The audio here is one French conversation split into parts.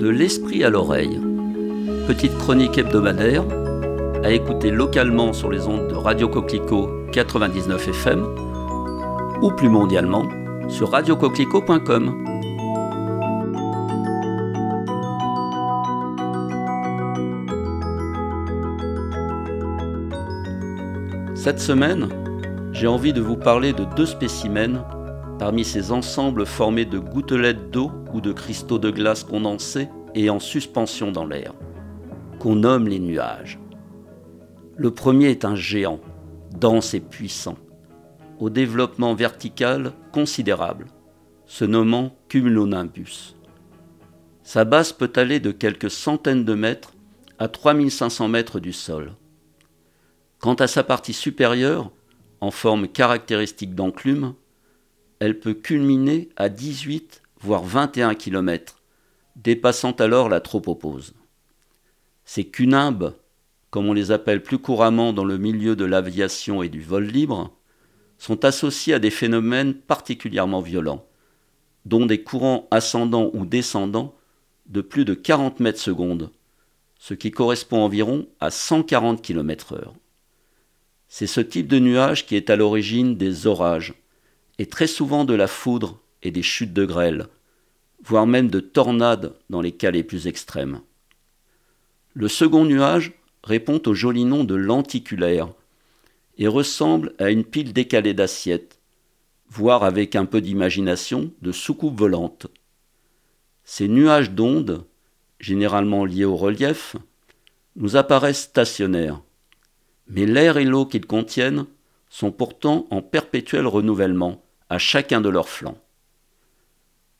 De l'esprit à l'oreille. Petite chronique hebdomadaire à écouter localement sur les ondes de Radio Coquelicot 99 FM ou plus mondialement sur radiocoquelicot.com. Cette semaine, j'ai envie de vous parler de deux spécimens parmi ces ensembles formés de gouttelettes d'eau ou de cristaux de glace condensés et en suspension dans l'air, qu'on nomme les nuages. Le premier est un géant, dense et puissant, au développement vertical considérable, se nommant cumulonimbus. Sa base peut aller de quelques centaines de mètres à 3500 mètres du sol. Quant à sa partie supérieure, en forme caractéristique d'enclume, elle peut culminer à 18 voire 21 km, dépassant alors la tropopause. Ces cunimbes, comme on les appelle plus couramment dans le milieu de l'aviation et du vol libre, sont associés à des phénomènes particulièrement violents, dont des courants ascendants ou descendants de plus de 40 mètres secondes, ce qui correspond environ à 140 km/h. C'est ce type de nuage qui est à l'origine des orages, et très souvent de la foudre et des chutes de grêle, voire même de tornades dans les cas les plus extrêmes. Le second nuage répond au joli nom de lenticulaire et ressemble à une pile décalée d'assiettes, voire avec un peu d'imagination de soucoupe volante. Ces nuages d'ondes, généralement liés au relief, nous apparaissent stationnaires, mais l'air et l'eau qu'ils contiennent sont pourtant en perpétuel renouvellement à chacun de leurs flancs.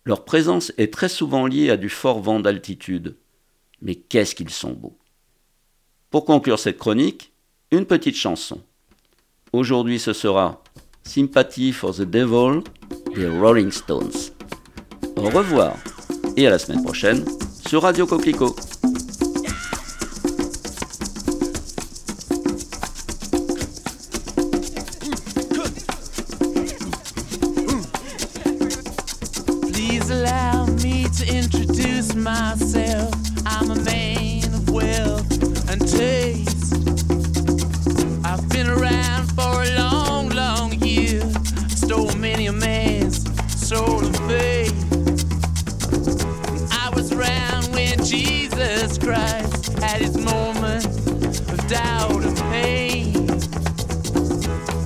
Leur présence est très souvent liée à du fort vent d'altitude, mais qu'est-ce qu'ils sont beaux. Pour conclure cette chronique, une petite chanson. Aujourd'hui ce sera Sympathy for the Devil des Rolling Stones. Au revoir et à la semaine prochaine sur Radio Coquelicot. Myself. I'm a man of wealth and taste. I've been around for a long, long year. Stole many a man's soul of faith. I was around when Jesus Christ had his moment of doubt and pain.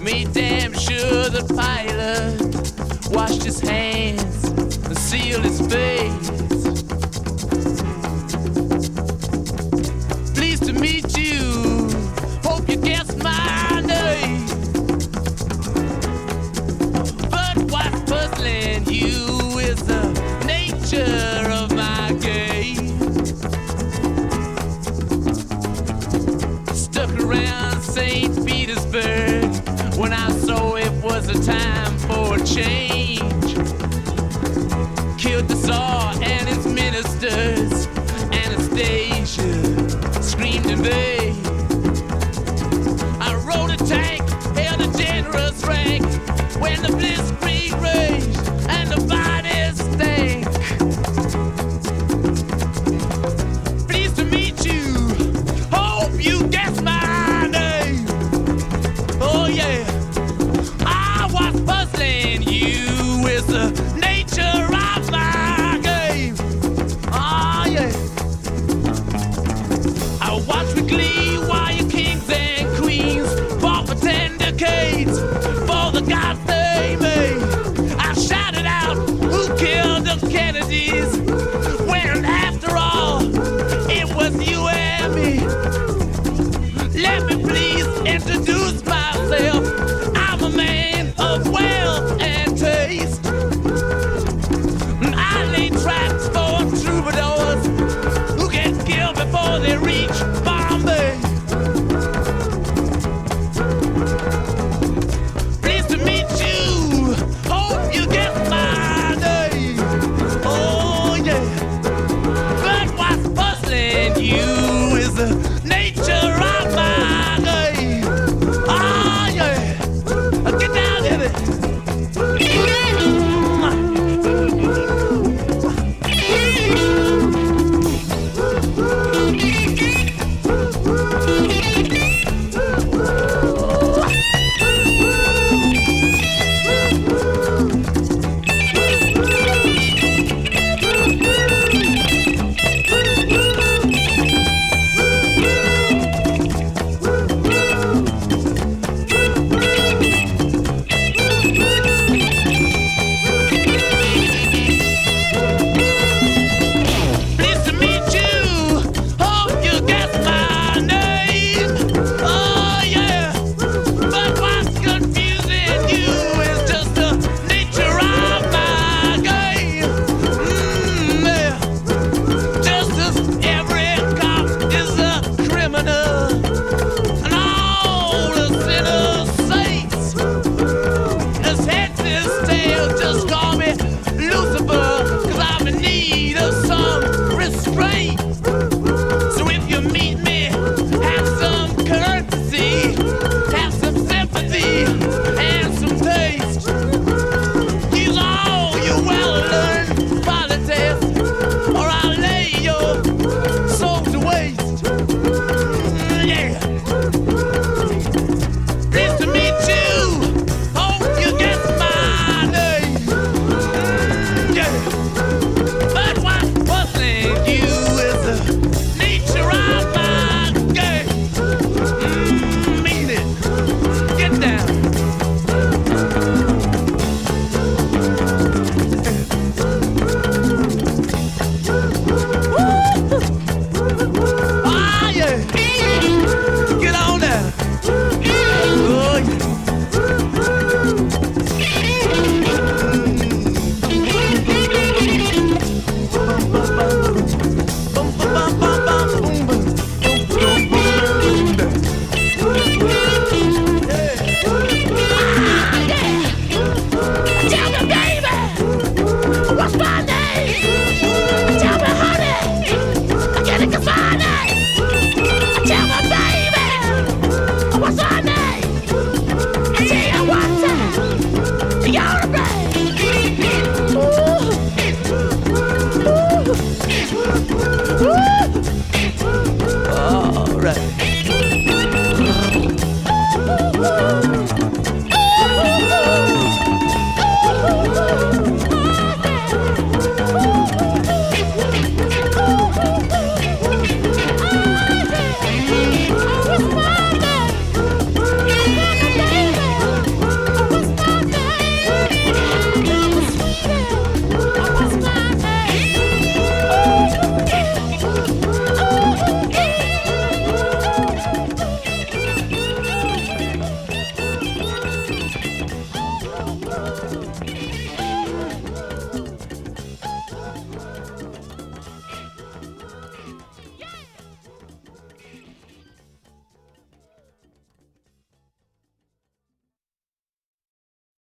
Made damn sure the pilot washed his hands and sealed his face. Change. Killed the Tsar and his ministers. Anastasia screamed in vain. I rode a tank, held a generous rank when the blitzkrieg Kennedys?